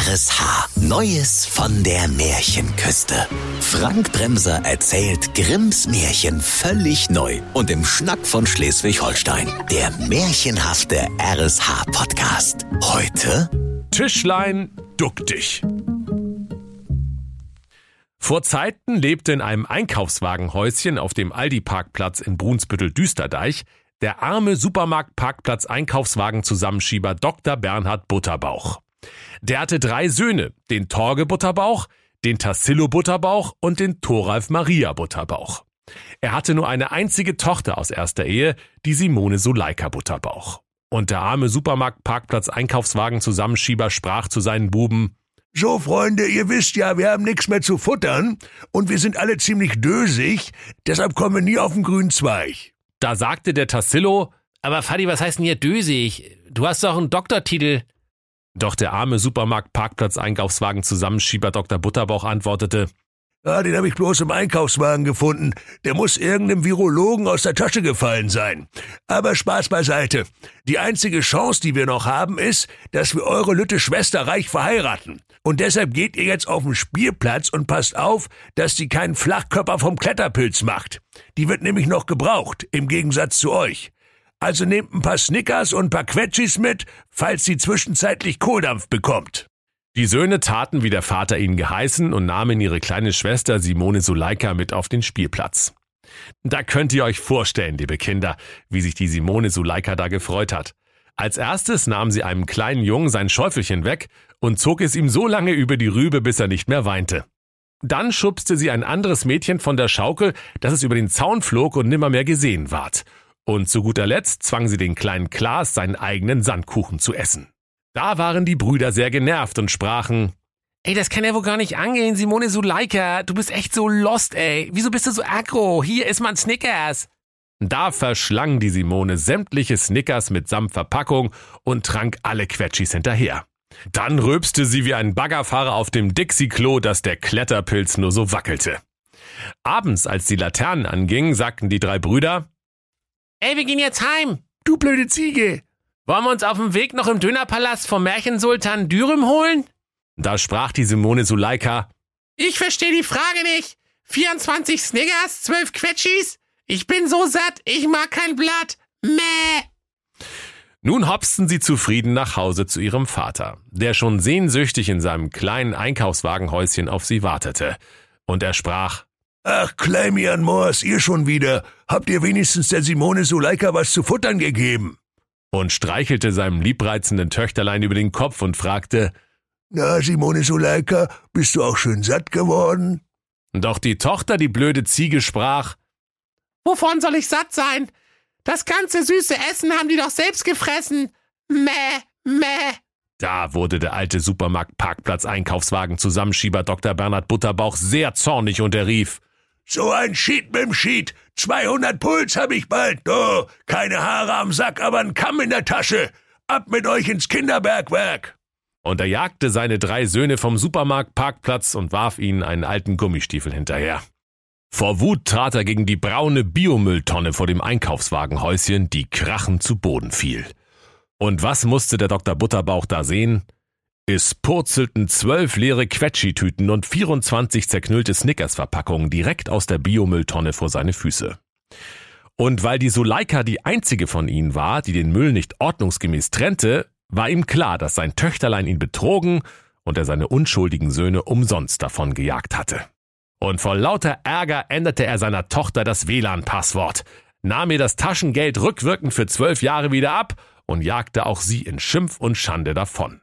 RSH. Neues von der Märchenküste. Frank Bremser erzählt Grimms Märchen völlig neu und im Schnack von Schleswig-Holstein. Der märchenhafte RSH-Podcast. Heute Tischlein, duck dich. Vor Zeiten lebte in einem Einkaufswagenhäuschen auf dem Aldi-Parkplatz in Brunsbüttel-Düsterdeich der arme Supermarkt-Parkplatz-Einkaufswagen-Zusammenschieber Dr. Bernhard Butterbauch. Der hatte drei Söhne, den Torge Butterbauch, den Tassillo Butterbauch und den Thoralf Maria Butterbauch. Er hatte nur eine einzige Tochter aus erster Ehe, die Simone Suleika Butterbauch. Und der arme Supermarkt-Parkplatz-Einkaufswagen-Zusammenschieber sprach zu seinen Buben, so, Freunde, ihr wisst ja, wir haben nichts mehr zu futtern und wir sind alle ziemlich dösig, deshalb kommen wir nie auf den grünen Zweig. Da sagte der Tassillo, aber Fadi, was heißt denn hier dösig? Du hast doch einen Doktortitel. Doch der arme Supermarkt-Parkplatz-Einkaufswagen-Zusammenschieber Dr. Butterbauch antwortete, ja, den habe ich bloß im Einkaufswagen gefunden. Der muss irgendeinem Virologen aus der Tasche gefallen sein. Aber Spaß beiseite. Die einzige Chance, die wir noch haben, ist, dass wir eure Lütte Schwester reich verheiraten. Und deshalb geht ihr jetzt auf den Spielplatz und passt auf, dass sie keinen Flachkörper vom Kletterpilz macht. Die wird nämlich noch gebraucht, im Gegensatz zu euch. Also nehmt ein paar Snickers und ein paar Quetschis mit, falls sie zwischenzeitlich Kohldampf bekommt. Die Söhne taten, wie der Vater ihnen geheißen, und nahmen ihre kleine Schwester Simone Suleika mit auf den Spielplatz. Da könnt ihr euch vorstellen, liebe Kinder, wie sich die Simone Suleika da gefreut hat. Als erstes nahm sie einem kleinen Jungen sein Schäufelchen weg und zog es ihm so lange über die Rübe, bis er nicht mehr weinte. Dann schubste sie ein anderes Mädchen von der Schaukel, dass es über den Zaun flog und nimmermehr gesehen ward. Und zu guter Letzt zwang sie den kleinen Klaas, seinen eigenen Sandkuchen zu essen. Da waren die Brüder sehr genervt und sprachen, Ey, das kann ja wohl gar nicht angehen, Simone Suleika. Du bist echt so lost, ey. Wieso bist du so aggro? Hier ist man Snickers. Da verschlang die Simone sämtliche Snickers mitsamt Verpackung und trank alle Quetschis hinterher. Dann rülpste sie wie ein Baggerfahrer auf dem Dixie-Klo, dass der Kletterpilz nur so wackelte. Abends, als die Laternen angingen, sagten die drei Brüder, Ey, wir gehen jetzt heim. Du blöde Ziege. Wollen wir uns auf dem Weg noch im Dönerpalast vom Märchensultan Dürüm holen? Da sprach die Simone Suleika. Ich verstehe die Frage nicht. 24 Sniggers, 12 Quetschis? Ich bin so satt, ich mag kein Blatt. Mäh. Nun hopsten sie zufrieden nach Hause zu ihrem Vater, der schon sehnsüchtig in seinem kleinen Einkaufswagenhäuschen auf sie wartete. Und er sprach, Ach, Kleimian Moors, ihr schon wieder. Habt ihr wenigstens der Simone Suleika was zu futtern gegeben? Und streichelte seinem liebreizenden Töchterlein über den Kopf und fragte, Na, Simone Suleika, bist du auch schön satt geworden? Doch die Tochter, die blöde Ziege, sprach, Wovon soll ich satt sein? Das ganze süße Essen haben die doch selbst gefressen. Mäh, mäh. Da wurde der alte Supermarkt-Parkplatz-Einkaufswagen-Zusammenschieber Dr. Bernhard Butterbauch sehr zornig und er rief, so ein Schied mit'm Schied. 200 Puls hab ich bald. Oh, keine Haare am Sack, aber ein Kamm in der Tasche. Ab mit euch ins Kinderbergwerk. Und er jagte seine drei Söhne vom Supermarktparkplatz und warf ihnen einen alten Gummistiefel hinterher. Vor Wut trat er gegen die braune Biomülltonne vor dem Einkaufswagenhäuschen, die krachend zu Boden fiel. Und was musste der Dr. Butterbauch da sehen? Es purzelten zwölf leere Quetschitüten und 24 zerknüllte Snickers-Verpackungen direkt aus der Biomülltonne vor seine Füße. Und weil die Suleika die einzige von ihnen war, die den Müll nicht ordnungsgemäß trennte, war ihm klar, dass sein Töchterlein ihn betrogen und er seine unschuldigen Söhne umsonst davon gejagt hatte. Und vor lauter Ärger änderte er seiner Tochter das WLAN-Passwort, nahm ihr das Taschengeld rückwirkend für zwölf Jahre wieder ab und jagte auch sie in Schimpf und Schande davon.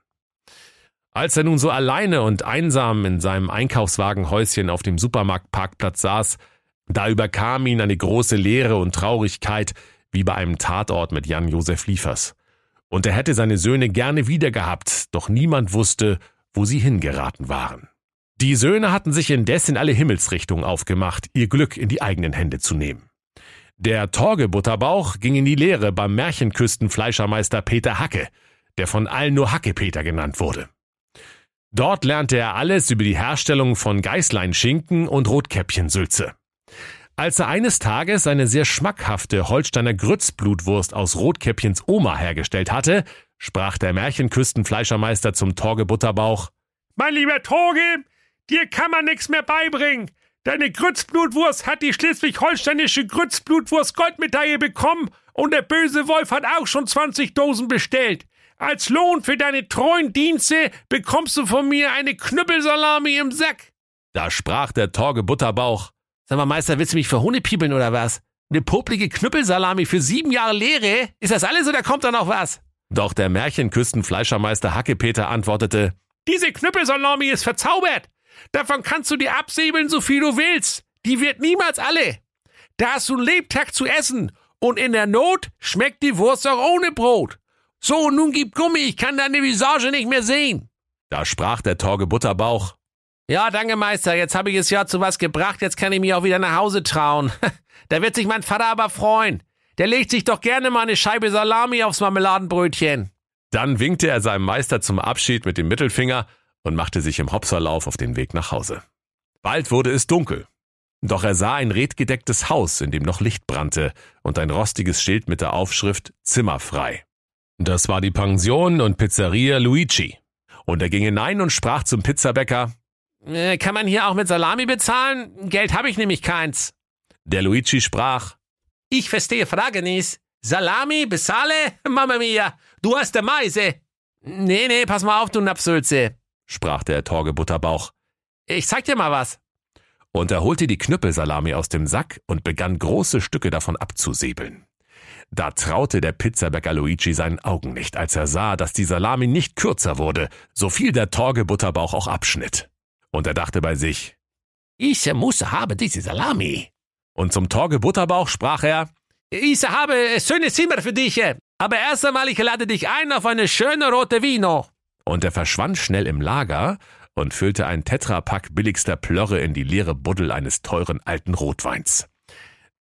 Als er nun so alleine und einsam in seinem Einkaufswagenhäuschen auf dem Supermarktparkplatz saß, da überkam ihn eine große Leere und Traurigkeit, wie bei einem Tatort mit Jan-Josef Liefers. Und er hätte seine Söhne gerne wiedergehabt, doch niemand wusste, wo sie hingeraten waren. Die Söhne hatten sich indes in alle Himmelsrichtungen aufgemacht, ihr Glück in die eigenen Hände zu nehmen. Der Torge Butterbauch ging in die Lehre beim Märchenküstenfleischermeister Peter Hacke, der von allen nur Hacke Peter genannt wurde. Dort lernte er alles über die Herstellung von Geißleinschinken und Rotkäppchensülze. Als er eines Tages eine sehr schmackhafte Holsteiner Grützblutwurst aus Rotkäppchens Oma hergestellt hatte, sprach der Märchenküstenfleischermeister zum Torge Butterbauch, Mein lieber Torge, dir kann man nichts mehr beibringen. Deine Grützblutwurst hat die schleswig-holsteinische Grützblutwurst Goldmedaille bekommen und der böse Wolf hat auch schon 20 Dosen bestellt. Als Lohn für deine treuen Dienste bekommst du von mir eine Knüppelsalami im Sack. Da sprach der Torge Butterbauch. Sag mal, Meister, willst du mich für Hunde piepeln oder was? Eine poplige Knüppelsalami für sieben Jahre Lehre? Ist das alles oder kommt da noch was? Doch der Märchenküstenfleischermeister Hackepeter antwortete, Diese Knüppelsalami ist verzaubert. Davon kannst du dir absäbeln, so viel du willst. Die wird niemals alle. Da hast du einen Lebtag zu essen. Und in der Not schmeckt die Wurst auch ohne Brot. So, nun gib Gummi, ich kann deine Visage nicht mehr sehen. Da sprach der Torge Butterbauch. Ja, danke, Meister. Jetzt habe ich es ja zu was gebracht. Jetzt kann ich mich auch wieder nach Hause trauen. da wird sich mein Vater aber freuen. Der legt sich doch gerne mal eine Scheibe Salami aufs Marmeladenbrötchen. Dann winkte er seinem Meister zum Abschied mit dem Mittelfinger und machte sich im Hopserlauf auf den Weg nach Hause. Bald wurde es dunkel. Doch er sah ein redgedecktes Haus, in dem noch Licht brannte und ein rostiges Schild mit der Aufschrift Zimmer frei. Das war die Pension und Pizzeria Luigi. Und er ging hinein und sprach zum Pizzabäcker, äh, kann man hier auch mit Salami bezahlen? Geld habe ich nämlich keins. Der Luigi sprach, ich verstehe Frage nicht. Salami, bezahle? Mama mia, du hast der Meise. Nee, nee, pass mal auf, du Napsülze, sprach der Torge Butterbauch. Ich zeig dir mal was. Und er holte die Knüppelsalami aus dem Sack und begann große Stücke davon abzusäbeln. Da traute der Pizzabäcker Luigi seinen Augen nicht, als er sah, dass die Salami nicht kürzer wurde, so viel der Torge Butterbauch auch abschnitt. Und er dachte bei sich, ich muss habe diese Salami. Und zum Torge Butterbauch sprach er, ich habe schöne Zimmer für dich, aber erst einmal ich lade dich ein auf eine schöne rote Vino. Und er verschwand schnell im Lager und füllte ein Tetrapack billigster Plörre in die leere Buddel eines teuren alten Rotweins.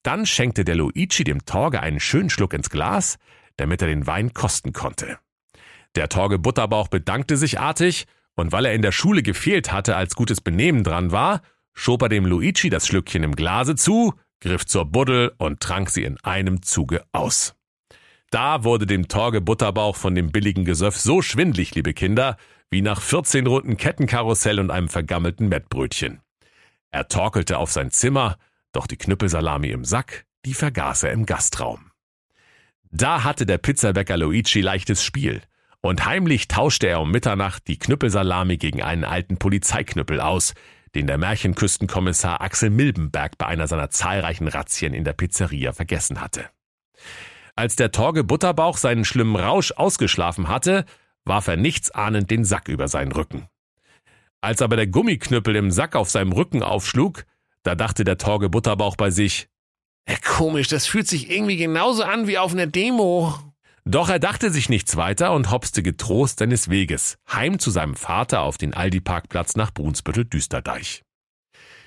Dann schenkte der Luigi dem Torge einen schönen Schluck ins Glas, damit er den Wein kosten konnte. Der Torge Butterbauch bedankte sich artig, und weil er in der Schule gefehlt hatte, als gutes Benehmen dran war, schob er dem Luigi das Schlückchen im Glase zu, griff zur Buddel und trank sie in einem Zuge aus. Da wurde dem Torge Butterbauch von dem billigen Gesöff so schwindlig, liebe Kinder, wie nach 14 Runden Kettenkarussell und einem vergammelten Mettbrötchen. Er torkelte auf sein Zimmer, doch die Knüppelsalami im Sack, die vergaß er im Gastraum. Da hatte der Pizzabäcker Luigi leichtes Spiel, und heimlich tauschte er um Mitternacht die Knüppelsalami gegen einen alten Polizeiknüppel aus, den der Märchenküstenkommissar Axel Milbenberg bei einer seiner zahlreichen Razzien in der Pizzeria vergessen hatte. Als der Torge Butterbauch seinen schlimmen Rausch ausgeschlafen hatte, warf er nichtsahnend den Sack über seinen Rücken. Als aber der Gummiknüppel im Sack auf seinem Rücken aufschlug, da dachte der Torge Butterbauch bei sich, ja, komisch, das fühlt sich irgendwie genauso an wie auf einer Demo. Doch er dachte sich nichts weiter und hopste getrost seines Weges, heim zu seinem Vater auf den Aldi-Parkplatz nach Brunsbüttel-Düsterdeich.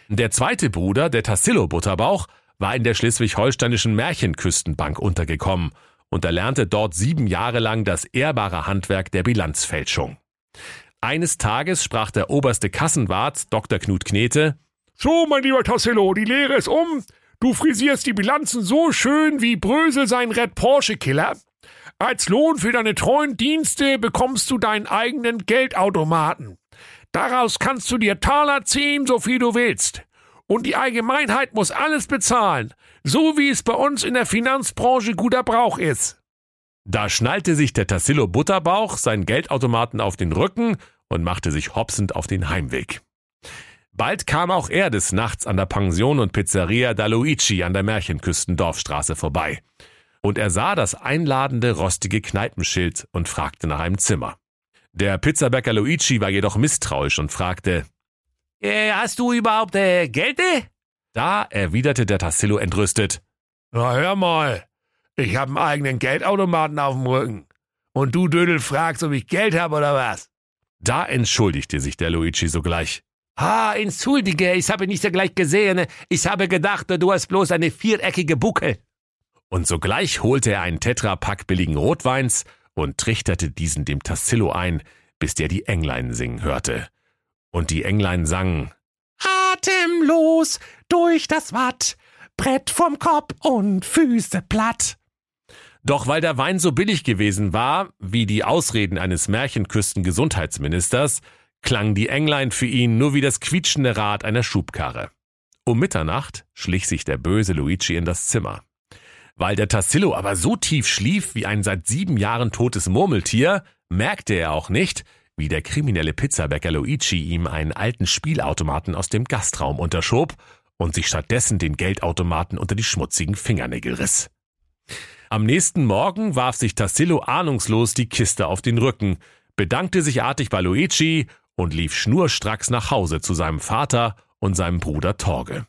Der zweite Bruder, der Tassillo Butterbauch, war in der schleswig-holsteinischen Märchenküstenbank untergekommen und erlernte dort sieben Jahre lang das ehrbare Handwerk der Bilanzfälschung. Eines Tages sprach der oberste Kassenwart, Dr. Knut Knete, So, mein lieber Tassillo, die Lehre ist um. Du frisierst die Bilanzen so schön wie Brösel sein Red Porsche Killer. Als Lohn für deine treuen Dienste bekommst du deinen eigenen Geldautomaten. Daraus kannst du dir Taler ziehen, so viel du willst. Und die Allgemeinheit muss alles bezahlen, so wie es bei uns in der Finanzbranche guter Brauch ist. Da schnallte sich der Tassillo Butterbauch seinen Geldautomaten auf den Rücken und machte sich hopsend auf den Heimweg. Bald kam auch er des Nachts an der Pension und Pizzeria da Luigi an der Märchenküstendorfstraße vorbei und er sah das einladende, rostige Kneipenschild und fragte nach einem Zimmer. Der Pizzabäcker Luigi war jedoch misstrauisch und fragte, äh, Hast du überhaupt äh, Geld? Da erwiderte der Tassillo entrüstet, Na hör mal, ich hab einen eigenen Geldautomaten auf dem Rücken. Und du Dödel fragst, ob ich Geld habe oder was? Da entschuldigte sich der Luigi sogleich. Ah, entschuldige, ich habe nicht gleich gesehen. Ich habe gedacht, du hast bloß eine viereckige Buckel und sogleich holte er einen Tetrapack billigen Rotweins und trichterte diesen dem Tassillo ein, bis der die Englein singen hörte. Und die Englein sangen Atemlos durch das Watt, Brett vom Kopf und Füße platt. Doch weil der Wein so billig gewesen war, wie die Ausreden eines Märchenküstengesundheitsministers, klang die Englein für ihn nur wie das quietschende Rad einer Schubkarre. Um Mitternacht schlich sich der böse Luigi in das Zimmer. Weil der Tassillo aber so tief schlief wie ein seit sieben Jahren totes Murmeltier, merkte er auch nicht, wie der kriminelle Pizzabäcker Luigi ihm einen alten Spielautomaten aus dem Gastraum unterschob und sich stattdessen den Geldautomaten unter die schmutzigen Fingernägel riss. Am nächsten Morgen warf sich Tassillo ahnungslos die Kiste auf den Rücken, bedankte sich artig bei Luigi und lief schnurstracks nach Hause zu seinem Vater und seinem Bruder Torge.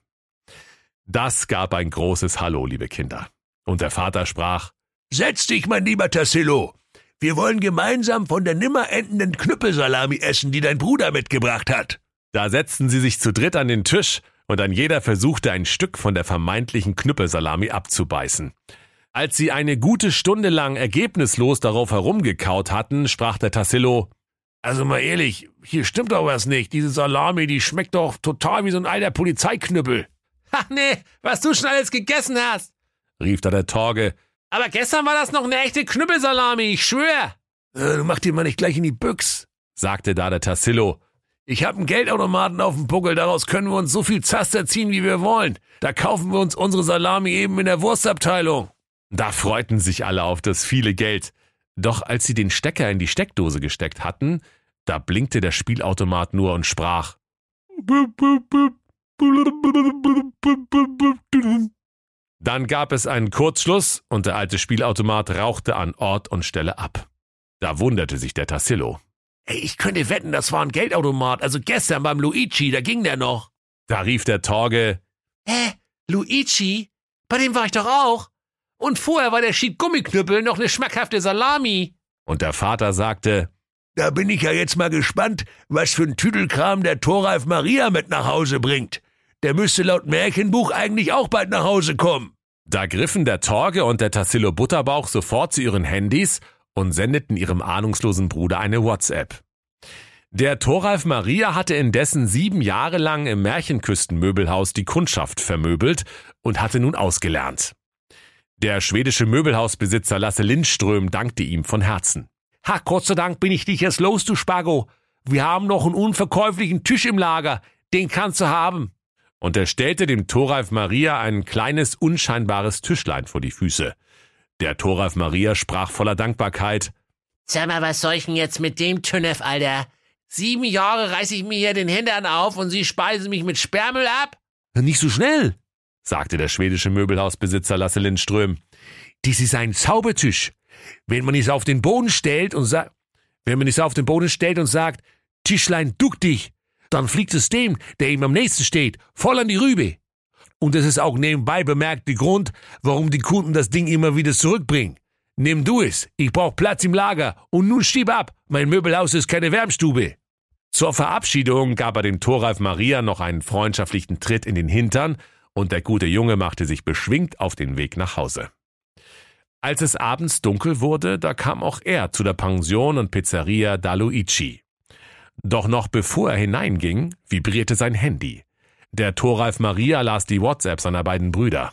Das gab ein großes Hallo, liebe Kinder. Und der Vater sprach, Setz dich, mein lieber Tassillo. Wir wollen gemeinsam von der nimmer endenden Knüppelsalami essen, die dein Bruder mitgebracht hat. Da setzten sie sich zu dritt an den Tisch und ein jeder versuchte ein Stück von der vermeintlichen Knüppelsalami abzubeißen. Als sie eine gute Stunde lang ergebnislos darauf herumgekaut hatten, sprach der Tassillo, also mal ehrlich, hier stimmt doch was nicht. Diese Salami, die schmeckt doch total wie so ein alter Polizeiknüppel. Ha, nee, was du schon alles gegessen hast rief da der Torge. Aber gestern war das noch eine echte Knüppelsalami, ich schwör. Äh, mach dir mal nicht gleich in die Büchs, sagte da der Tassillo. Ich hab einen Geldautomaten auf dem Buckel, daraus können wir uns so viel Zaster ziehen, wie wir wollen. Da kaufen wir uns unsere Salami eben in der Wurstabteilung. Da freuten sich alle auf das viele Geld. Doch als sie den Stecker in die Steckdose gesteckt hatten, da blinkte der Spielautomat nur und sprach. Dann gab es einen Kurzschluss und der alte Spielautomat rauchte an Ort und Stelle ab. Da wunderte sich der Tassillo. Ey, ich könnte wetten, das war ein Geldautomat, also gestern beim Luigi, da ging der noch. Da rief der Torge. Hä? Luigi? Bei dem war ich doch auch. Und vorher war der Schied Gummiknüppel noch eine schmackhafte Salami. Und der Vater sagte, da bin ich ja jetzt mal gespannt, was für ein Tüdelkram der Thoralf Maria mit nach Hause bringt. Der müsste laut Märchenbuch eigentlich auch bald nach Hause kommen. Da griffen der Torge und der Tassillo Butterbauch sofort zu ihren Handys und sendeten ihrem ahnungslosen Bruder eine WhatsApp. Der Thoralf Maria hatte indessen sieben Jahre lang im Märchenküstenmöbelhaus die Kundschaft vermöbelt und hatte nun ausgelernt. Der schwedische Möbelhausbesitzer Lasse Lindström dankte ihm von Herzen. Ha, Gott sei Dank bin ich dich jetzt los, du Spago. Wir haben noch einen unverkäuflichen Tisch im Lager. Den kannst du haben und er stellte dem Thoralf Maria ein kleines, unscheinbares Tischlein vor die Füße. Der Thoralf Maria sprach voller Dankbarkeit. Sag mal, was soll ich denn jetzt mit dem Tünnef, Alter? Sieben Jahre reiß ich mir hier den Hintern auf und Sie speisen mich mit Sperrmüll ab? Nicht so schnell, sagte der schwedische Möbelhausbesitzer Lasse Lindström. Dies ist ein Zaubertisch. Wenn man es auf den Boden stellt und sagt, wenn man es auf den Boden stellt und sagt, Tischlein, duck dich, dann fliegt es dem, der ihm am nächsten steht, voll an die Rübe. Und es ist auch nebenbei bemerkt der Grund, warum die Kunden das Ding immer wieder zurückbringen. Nimm du es, ich brauch Platz im Lager und nun schieb ab, mein Möbelhaus ist keine Wärmstube. Zur Verabschiedung gab er dem Thoralf Maria noch einen freundschaftlichen Tritt in den Hintern und der gute Junge machte sich beschwingt auf den Weg nach Hause. Als es abends dunkel wurde, da kam auch er zu der Pension und Pizzeria da Luigi. Doch noch bevor er hineinging, vibrierte sein Handy. Der Thoralf Maria las die WhatsApp seiner beiden Brüder.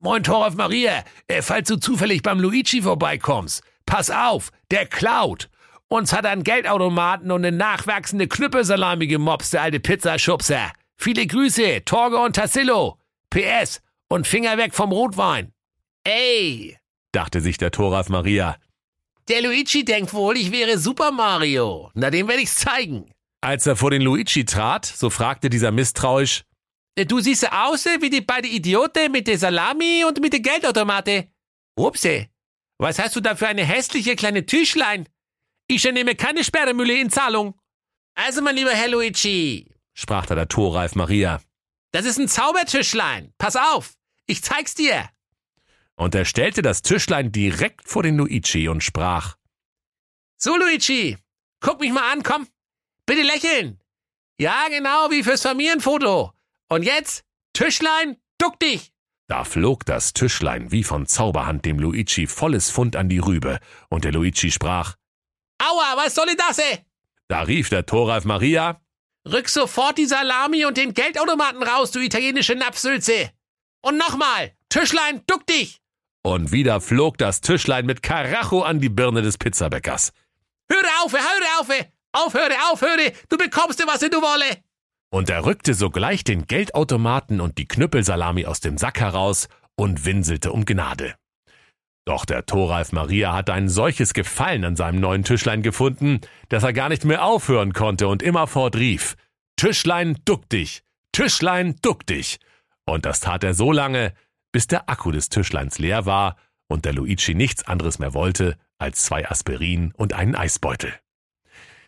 Moin Thoralf Maria, äh, falls du zufällig beim Luigi vorbeikommst, pass auf, der klaut. Uns hat ein Geldautomaten und eine nachwachsende Knüppelsalami gemobst, der alte Pizzaschubser. Viele Grüße, Torge und Tassillo. PS und Finger weg vom Rotwein. Ey, dachte sich der Thoralf Maria, der Luigi denkt wohl, ich wäre Super Mario. Na, dem werde ich's zeigen. Als er vor den Luigi trat, so fragte dieser misstrauisch, äh, Du siehst aus wie die beiden Idioten mit der Salami und mit der Geldautomate. Upse, was hast du da für eine hässliche kleine Tischlein? Ich nehme keine Sperrmühle in Zahlung. Also, mein lieber Herr Luigi, sprach da der Torreif Maria. Das ist ein Zaubertischlein. Pass auf, ich zeig's dir und er stellte das Tischlein direkt vor den Luigi und sprach So, Luigi, guck mich mal an, komm. Bitte lächeln. Ja, genau, wie fürs Familienfoto. Und jetzt, Tischlein, duck dich. Da flog das Tischlein wie von Zauberhand dem Luigi volles Pfund an die Rübe, und der Luigi sprach Aua, was soll denn das, ey? Da rief der Thoralf Maria Rück sofort die Salami und den Geldautomaten raus, du italienische Napfsülze. Und nochmal, Tischlein, duck dich. Und wieder flog das Tischlein mit Karacho an die Birne des Pizzabäckers. Hör auf, hör auf! Aufhöre, aufhöre, du bekommst dir, was du wolle. Und er rückte sogleich den Geldautomaten und die Knüppelsalami aus dem Sack heraus und winselte um Gnade. Doch der Thoralf Maria hatte ein solches Gefallen an seinem neuen Tischlein gefunden, dass er gar nicht mehr aufhören konnte und immerfort rief, Tischlein, duck dich! Tischlein, duck dich! Und das tat er so lange, bis der Akku des Tischleins leer war und der Luigi nichts anderes mehr wollte als zwei Aspirin und einen Eisbeutel.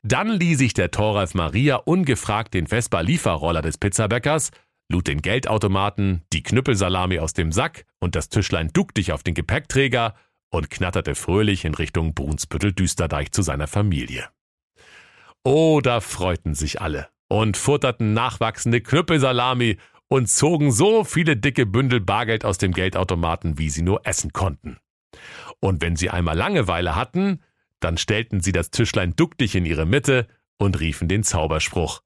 Dann lieh sich der Thoralf Maria ungefragt den Vespa-Lieferroller des Pizzabäckers lud den Geldautomaten, die Knüppelsalami aus dem Sack und das Tischlein duck dich auf den Gepäckträger und knatterte fröhlich in Richtung Brunsbüttel-Düsterdeich zu seiner Familie. Oh, da freuten sich alle und futterten nachwachsende Knüppelsalami und zogen so viele dicke Bündel Bargeld aus dem Geldautomaten, wie sie nur essen konnten. Und wenn sie einmal Langeweile hatten, dann stellten sie das Tischlein duck dich in ihre Mitte und riefen den Zauberspruch.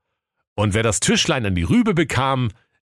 Und wer das Tischlein an die Rübe bekam,